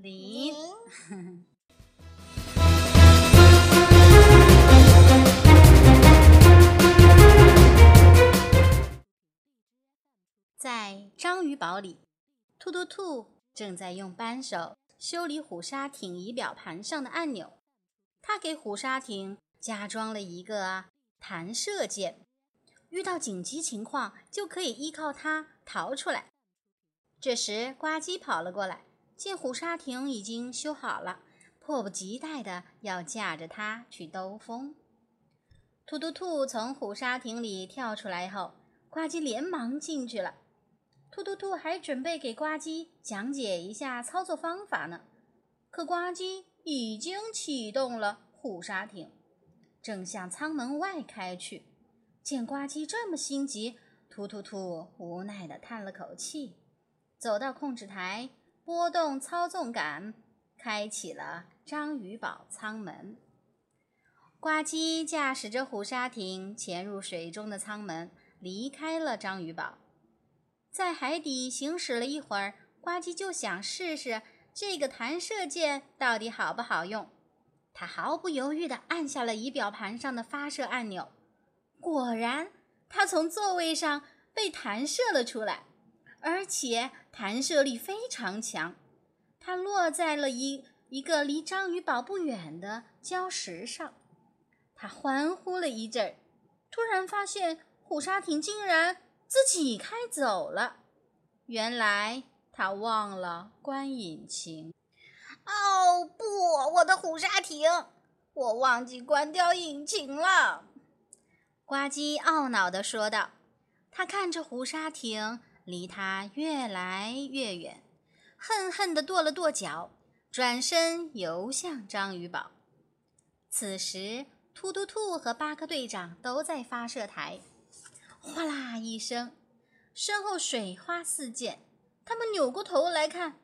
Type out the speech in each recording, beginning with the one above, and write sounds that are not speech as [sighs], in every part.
剧剧早早林。林 [laughs] 在章鱼堡里，兔兔兔正在用扳手修理虎鲨艇仪表盘上的按钮。他给虎鲨艇加装了一个弹射键，遇到紧急情况就可以依靠它逃出来。这时，呱唧跑了过来，见虎鲨艇已经修好了，迫不及待的要驾着它去兜风。突突兔从虎鲨艇里跳出来后，呱唧连忙进去了。突突兔还准备给呱唧讲解一下操作方法呢，可呱唧已经启动了虎鲨艇，正向舱门外开去。见呱唧这么心急，突突兔无奈地叹了口气，走到控制台，拨动操纵杆，开启了章鱼堡舱门。呱唧驾驶着虎鲨艇潜入水中的舱门，离开了章鱼堡。在海底行驶了一会儿，呱唧就想试试这个弹射键到底好不好用。他毫不犹豫地按下了仪表盘上的发射按钮，果然，他从座位上被弹射了出来，而且弹射力非常强。它落在了一一个离章鱼堡不远的礁石上。他欢呼了一阵儿，突然发现虎鲨艇竟然自己开走了。原来他忘了关引擎。哦不，我的虎鲨艇，我忘记关掉引擎了。呱唧懊恼地说道。他看着虎鲨艇离他越来越远，恨恨地跺了跺脚，转身游向章鱼堡。此时，突突兔和巴克队长都在发射台。哗啦一声，身后水花四溅。他们扭过头来看，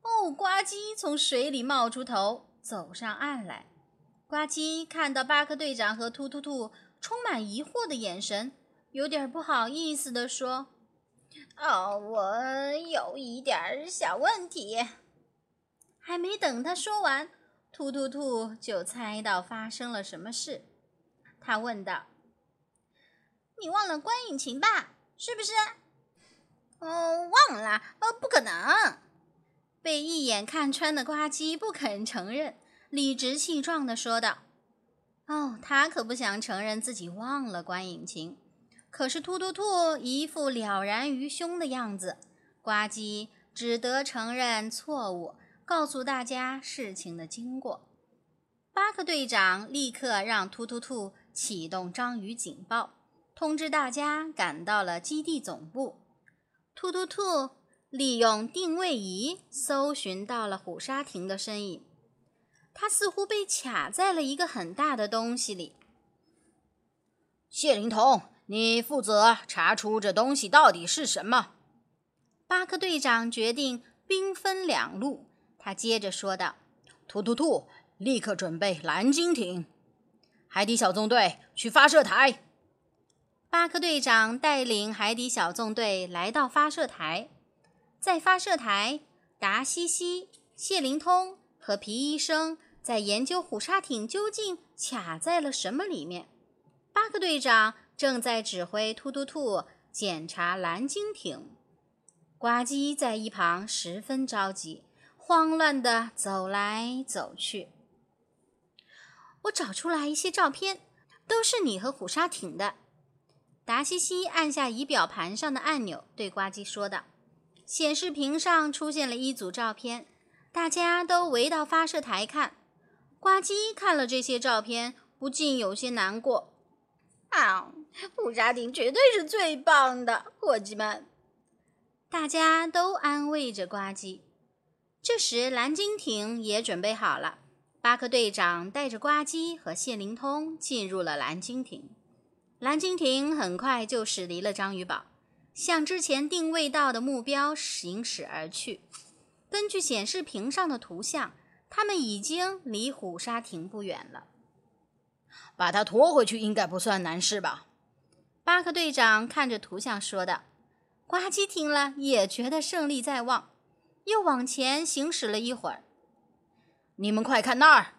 哦，呱唧从水里冒出头，走上岸来。呱唧看到巴克队长和突突兔充满疑惑的眼神，有点不好意思地说：“哦，我有一点小问题。”还没等他说完，突突兔就猜到发生了什么事。他问道：“你忘了关引擎吧？是不是？”“哦，忘了。哦，不可能。”被一眼看穿的呱唧不肯承认，理直气壮地说道：“哦，他可不想承认自己忘了关引擎。”可是突突兔一副了然于胸的样子，呱唧只得承认错误。告诉大家事情的经过。巴克队长立刻让突突兔启动章鱼警报，通知大家赶到了基地总部。突突兔利用定位仪搜寻到了虎鲨艇的身影，它似乎被卡在了一个很大的东西里。谢灵通，你负责查出这东西到底是什么。巴克队长决定兵分两路。他接着说道：“突突兔，立刻准备蓝鲸艇，海底小纵队去发射台。”巴克队长带领海底小纵队来到发射台，在发射台，达西西、谢灵通和皮医生在研究虎鲨艇究竟卡在了什么里面。巴克队长正在指挥突突兔检查蓝鲸艇，呱唧在一旁十分着急。慌乱地走来走去。我找出来一些照片，都是你和虎鲨艇的。达西西按下仪表盘上的按钮，对呱唧说道：“显示屏上出现了一组照片，大家都围到发射台看。”呱唧看了这些照片，不禁有些难过。啊，虎鲨艇绝对是最棒的，伙计们！大家都安慰着呱唧。这时，蓝鲸艇也准备好了。巴克队长带着呱唧和谢灵通进入了蓝鲸艇。蓝鲸艇很快就驶离了章鱼堡，向之前定位到的目标行驶而去。根据显示屏上的图像，他们已经离虎鲨艇不远了。把它拖回去应该不算难事吧？巴克队长看着图像说道。呱唧听了也觉得胜利在望。又往前行驶了一会儿。你们快看那儿！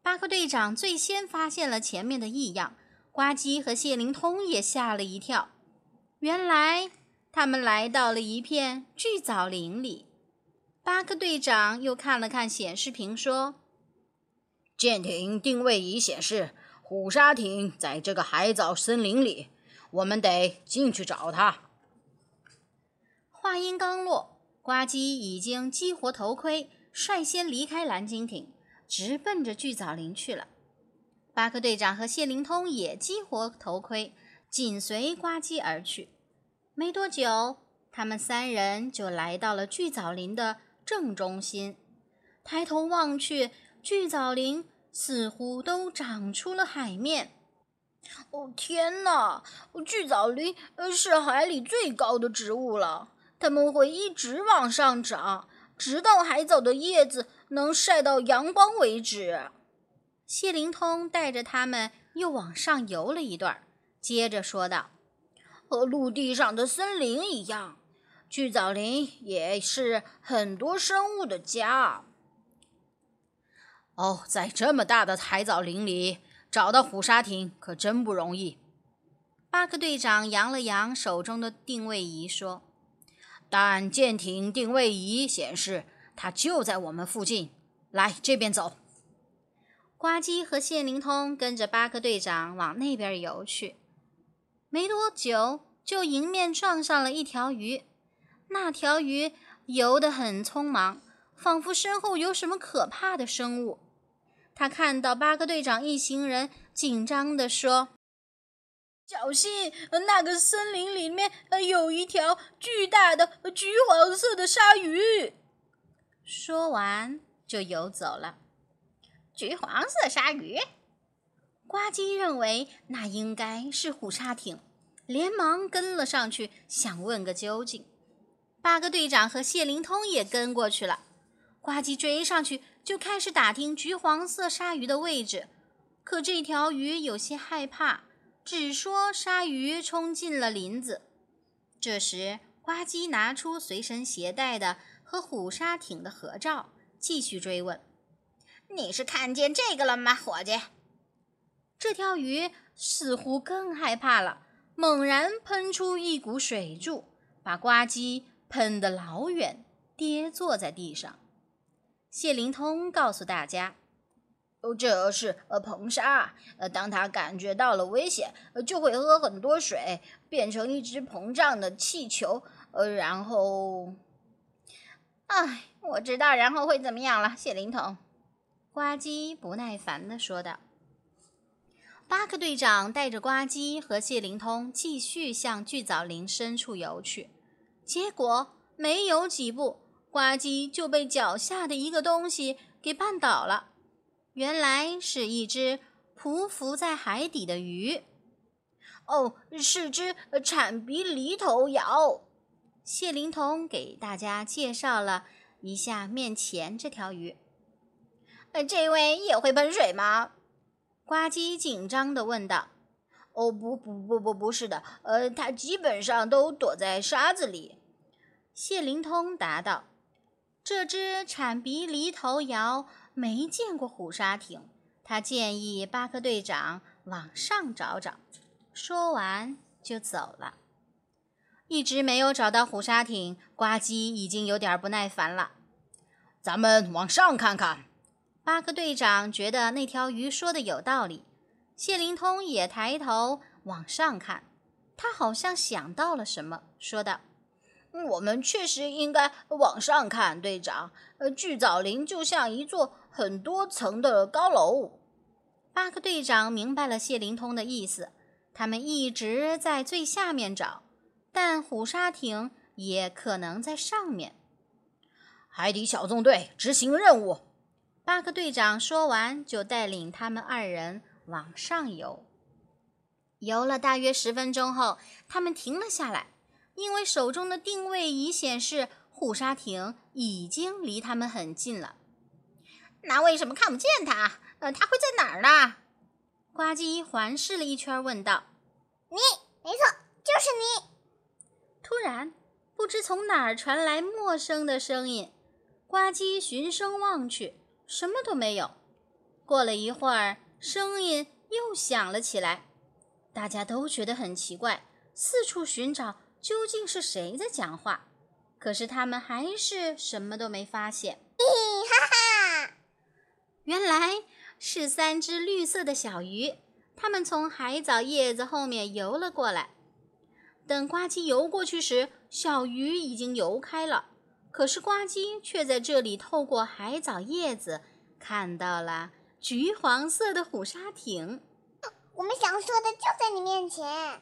巴克队长最先发现了前面的异样，呱唧和谢灵通也吓了一跳。原来他们来到了一片巨藻林里。巴克队长又看了看显示屏，说：“舰艇定位仪显示，虎鲨艇在这个海藻森林里，我们得进去找它。”话音刚落，呱唧已经激活头盔，率先离开蓝鲸艇。直奔着巨藻林去了。巴克队长和谢灵通也激活头盔，紧随呱唧而去。没多久，他们三人就来到了巨藻林的正中心。抬头望去，巨藻林似乎都长出了海面。哦天哪！巨藻林是海里最高的植物了，它们会一直往上长。直到海藻的叶子能晒到阳光为止。谢灵通带着他们又往上游了一段，接着说道：“和陆地上的森林一样，巨藻林也是很多生物的家。”哦，在这么大的海藻林里找到虎鲨艇可真不容易。巴克队长扬了扬手中的定位仪，说。但舰艇定位仪显示，它就在我们附近。来这边走。呱唧和谢灵通跟着巴克队长往那边游去。没多久，就迎面撞上了一条鱼。那条鱼游得很匆忙，仿佛身后有什么可怕的生物。他看到巴克队长一行人，紧张地说。小心！那个森林里面有一条巨大的橘黄色的鲨鱼。说完就游走了。橘黄色鲨鱼，呱唧认为那应该是虎鲨艇，连忙跟了上去，想问个究竟。八个队长和谢灵通也跟过去了。呱唧追上去就开始打听橘黄色鲨鱼的位置，可这条鱼有些害怕。只说鲨鱼冲进了林子。这时，呱唧拿出随身携带的和虎鲨艇的合照，继续追问：“你是看见这个了吗，伙计？”这条鱼似乎更害怕了，猛然喷出一股水柱，把呱唧喷得老远，跌坐在地上。谢灵通告诉大家。哦，这是呃硼砂。呃，当它感觉到了危险，就会喝很多水，变成一只膨胀的气球。呃，然后，哎，我知道然后会怎么样了。谢灵通，呱唧不耐烦地说道。巴克队长带着呱唧和谢灵通继续向巨藻林深处游去，结果没游几步，呱唧就被脚下的一个东西给绊倒了。原来是一只匍匐在海底的鱼，哦，是只铲鼻犁头鳐。谢灵通给大家介绍了一下面前这条鱼。呃，这位也会喷水吗？呱唧紧张地问道。哦，不不不不，不是的，呃，它基本上都躲在沙子里。谢灵通答道。这只铲鼻犁头鳐。没见过虎鲨艇，他建议巴克队长往上找找。说完就走了。一直没有找到虎鲨艇，呱唧已经有点不耐烦了。咱们往上看看。巴克队长觉得那条鱼说的有道理。谢灵通也抬头往上看，他好像想到了什么，说道。我们确实应该往上看，队长。呃，巨藻林就像一座很多层的高楼。巴克队长明白了谢灵通的意思。他们一直在最下面找，但虎鲨艇也可能在上面。海底小纵队执行任务。巴克队长说完，就带领他们二人往上游。游了大约十分钟后，他们停了下来。因为手中的定位仪显示，护沙艇已经离他们很近了。那为什么看不见他？呃，他会在哪儿呢？呱唧环视了一圈，问道：“你，没错，就是你。”突然，不知从哪儿传来陌生的声音，呱唧循声望去，什么都没有。过了一会儿，声音又响了起来，大家都觉得很奇怪，四处寻找究竟是谁在讲话。可是他们还是什么都没发现。哈哈，原来是三只绿色的小鱼，它们从海藻叶子后面游了过来。等呱唧游过去时，小鱼已经游开了。可是呱唧却在这里透过海藻叶子看到了橘黄色的虎鲨艇。我们想说的就在你面前。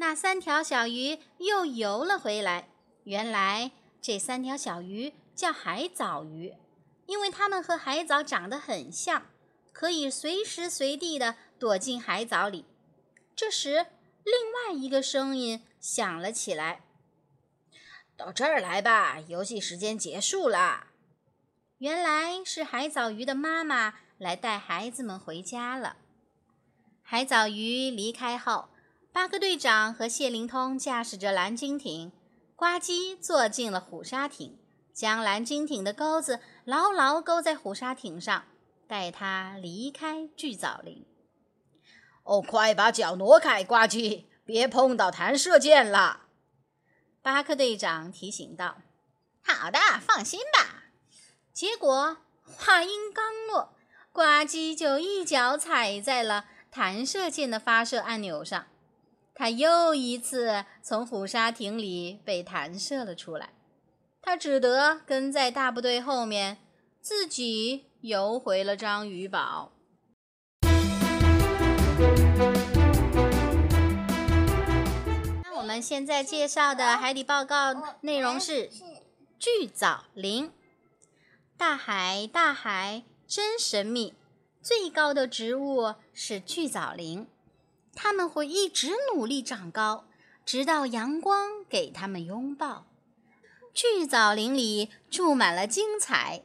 那三条小鱼又游了回来。原来这三条小鱼叫海藻鱼，因为它们和海藻长得很像，可以随时随地的躲进海藻里。这时，另外一个声音响了起来。到这儿来吧，游戏时间结束了。原来是海藻鱼的妈妈来带孩子们回家了。海藻鱼离开后，巴克队长和谢灵通驾驶着蓝鲸艇，呱唧坐进了虎鲨艇，将蓝鲸艇的钩子牢牢勾在虎鲨艇上，带它离开巨藻林。哦，快把脚挪开，呱唧，别碰到弹射箭了。巴克队长提醒道：“好的，放心吧。”结果话音刚落，呱唧就一脚踩在了弹射箭的发射按钮上，他又一次从虎鲨艇里被弹射了出来。他只得跟在大部队后面，自己游回了章鱼堡。我们现在介绍的海底报告内容是巨藻林。大海，大海真神秘。最高的植物是巨藻林，他们会一直努力长高，直到阳光给他们拥抱。巨藻林里住满了精彩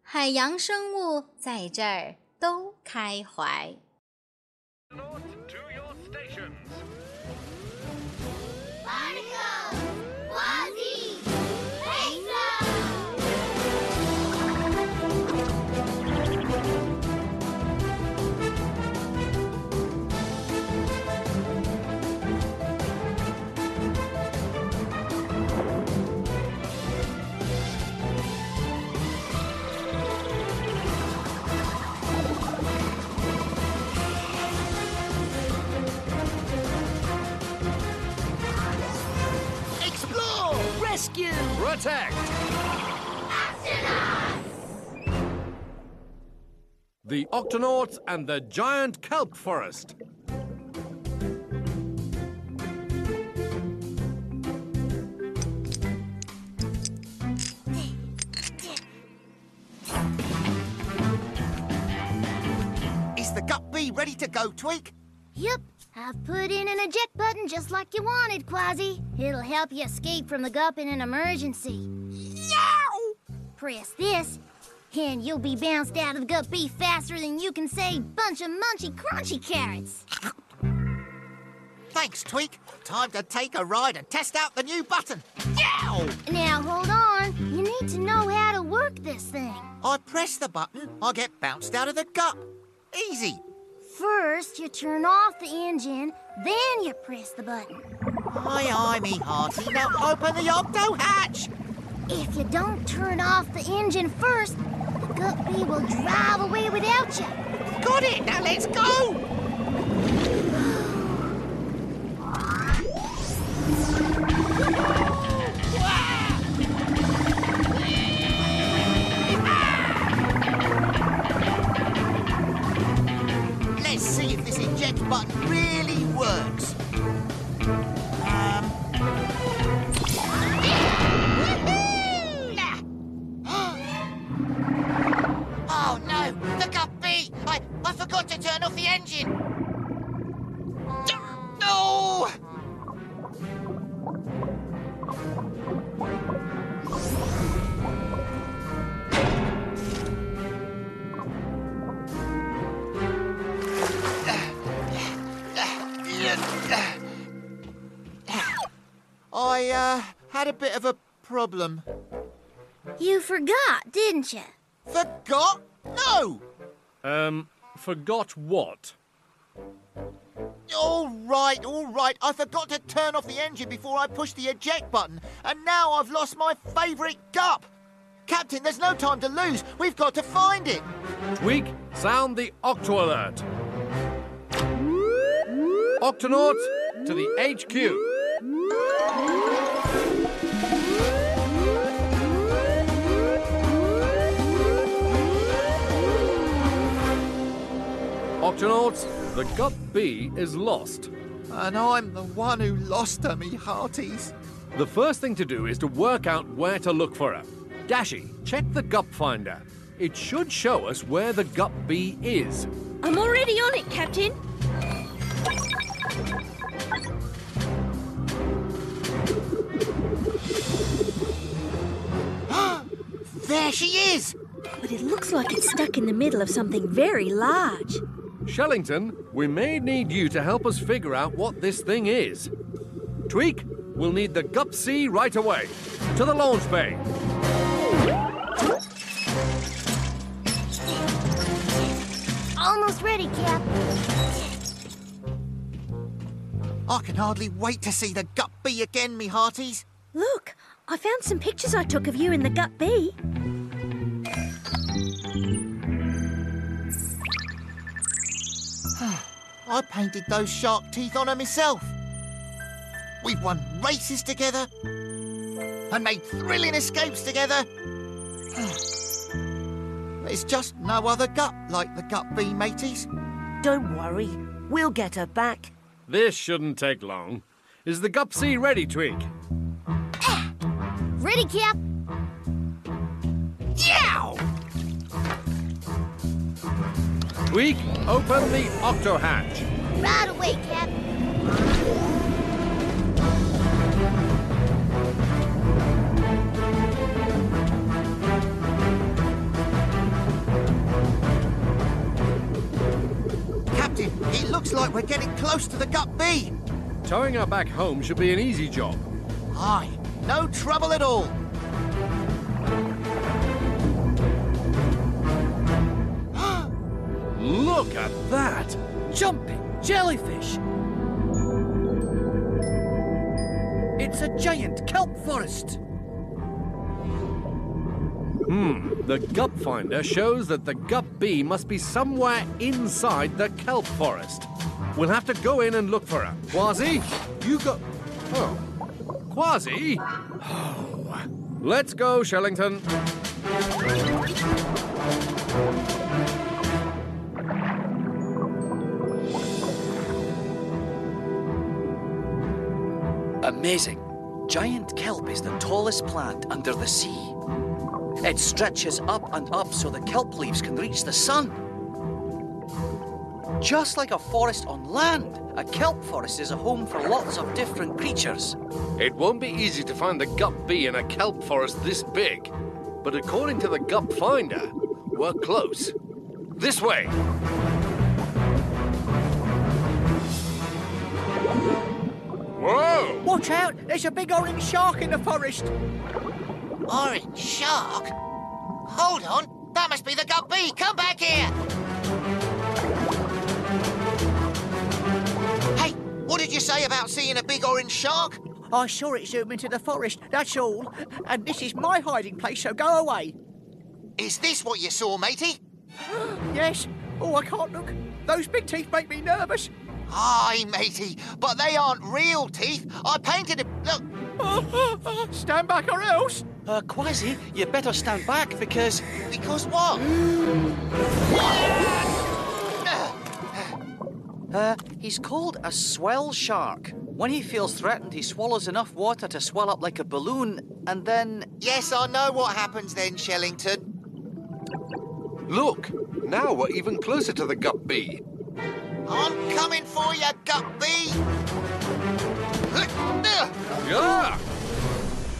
海洋生物，在这儿都开怀。Rescue! Protect! The Octonauts and the Giant Kelp Forest. Is the gut bee ready to go, Tweak? Yep, I've put in an eject button just like you wanted, Quasi. It'll help you escape from the gup in an emergency. Yow! Press this, and you'll be bounced out of the gup bee faster than you can say bunch of munchy crunchy carrots. Thanks, Tweak. Time to take a ride and test out the new button. Yow! Now hold on, you need to know how to work this thing. I press the button, I get bounced out of the gup. Easy. First, you turn off the engine, then you press the button. Aye, aye, me hearty. Now open the octo hatch. If you don't turn off the engine first, the guppy will drive away without you. Got it. Now let's go. [sighs] [sighs] [sighs] Let's see if this eject button really works. Bit of a problem. You forgot, didn't you? Forgot? No! Um, forgot what? All right, all right. I forgot to turn off the engine before I pushed the eject button, and now I've lost my favourite gup. Captain, there's no time to lose. We've got to find it. Tweak, sound the Octo Alert. Octonauts to the HQ. Octonauts, the Gup B is lost. And I'm the one who lost her, me hearties. The first thing to do is to work out where to look for her. Dashy, check the Gup Finder. It should show us where the Gup B is. I'm already on it, Captain. [gasps] There she is. But it looks like it's stuck in the middle of something very large. Shellington, we may need you to help us figure out what this thing is. Tweak, we'll need the Gup C right away. To the launch bay. Almost ready, Cap. I can hardly wait to see the Gup B again, me hearties. Look, I found some pictures I took of you in the Gut B. I painted those shark teeth on her myself. We've won races together and made thrilling escapes together. [sighs] There's just no other gut like the Gut B, mateys. Don't worry, we'll get her back. This shouldn't take long. Is the Gup C ready, Tweak? Ah, ready, Cap? Yow! Tweak, open the octo hatch. Right away, Cap. Captain, it looks like we're getting close to the Gut B. Towing her back home should be an easy job. Aye, no trouble at all. At that! Jumping jellyfish! It's a giant kelp forest! Hmm, the Gup Finder shows that the Gup bee must be somewhere inside the kelp forest. We'll have to go in and look for her. Quasi, you go. Oh. Quasi? Oh. Let's go, Shellington. Amazing. Giant kelp is the tallest plant under the sea. It stretches up and up so the kelp leaves can reach the sun. Just like a forest on land, a kelp forest is a home for lots of different creatures. It won't be easy to find the Gup bee in a kelp forest this big. But according to the Gup Finder, we're close. This way. Watch out! There's a big orange shark in the forest! Orange shark? Hold on, that must be the B. Come back here. Hey, what did you say about seeing a big orange shark? I saw it zoom into the forest, that's all. And this is my hiding place, so go away. Is this what you saw, matey? [gasps] Yes? Oh, I can't look. Those big teeth make me nervous. Aye, matey, but they aren't real teeth. I painted them. Look, [laughs] stand back or else. Uh, Quasi, you better stand back because. because what? [gasps] Uh, he's called a swell shark. When he feels threatened, he swallows enough water to swell up like a balloon, and then. yes, I know what happens then, Shellington. Look, now we're even closer to the Gup B. I'm coming for you, Gut B. Yeah!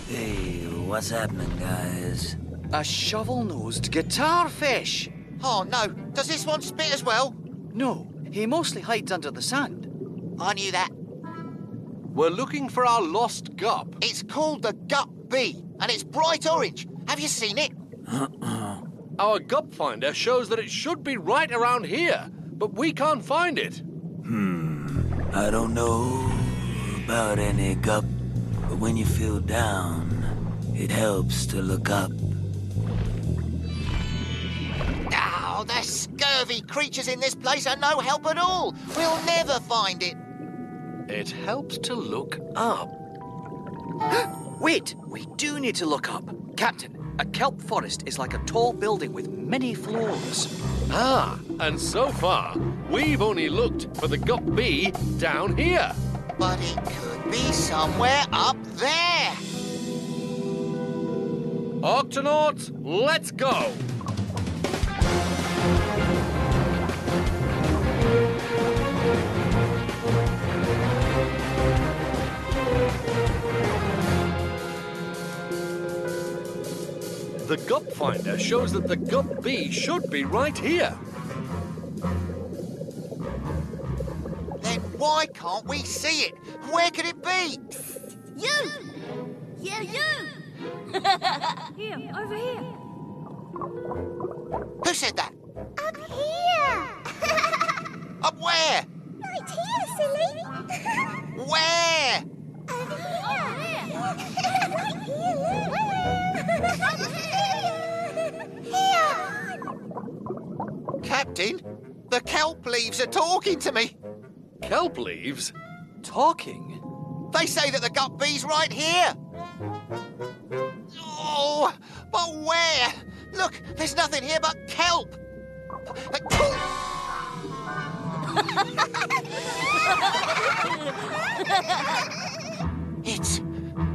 Hey, what's happening, guys? A shovel nosed guitar fish! Oh no, does this one spit as well? No, he mostly hides under the sand. I knew that. We're looking for our lost Gup. It's called the Gut B, and it's bright orange. Have Have you seen it? Our gup finder shows that it should be right around here, but we can't find it. Hmm. I don't know about any gup, but when you feel down, it helps to look up. Oh, the scurvy creatures in this place are no help at all. We'll never find it. It helps to look up. [gasps] Wait, we do need to look up. Captain, a kelp forest is like a tall building with many floors. Ah, and so far, we've only looked for the gup bee down here. But it could be somewhere up there. Octonauts, let's go! The gup finder shows that the gup bee should be right here. Then why can't we see it? Where could it be? You! Yeah, you! [laughs] Here, over here. Who said that? Up here! [laughs] Up where? right here, silly! [laughs] Where? Captain, the kelp leaves are talking to me. Kelp leaves? Talking? They say that the gut bee's right here. Oh, but where? Look, there's nothing here but kelp. [laughs] [laughs]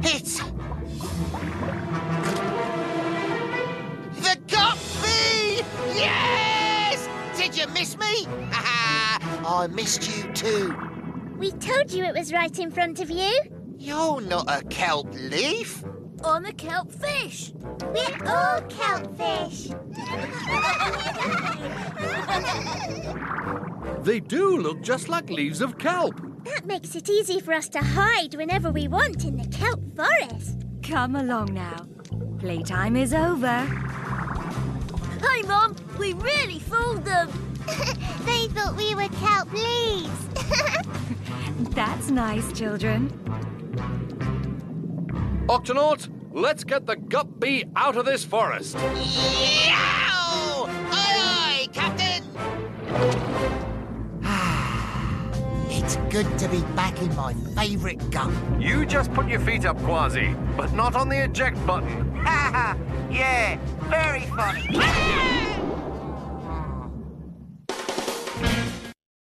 it's, it's the gut bee. Yes! Did you miss me? I missed you too. We told you it was right in front of you. You're not a kelp leaf. I'm a kelp fish. We're all kelp fish. They do look just like leaves of kelp. That makes it easy for us to hide whenever we want in the kelp forest. Come along now. Playtime is over. Hi, Mom. We really fooled them. [laughs] they thought we were kelp leaves. [laughs] That's nice, children. Octonaut, let's get the gup bee out of this forest. Yow! Aye, aye, Captain! It's good to be back in my favourite gun. You just put your feet up, Quasi, but not on the eject button. Ha [laughs] [laughs] ha! yeah, very funny. [laughs]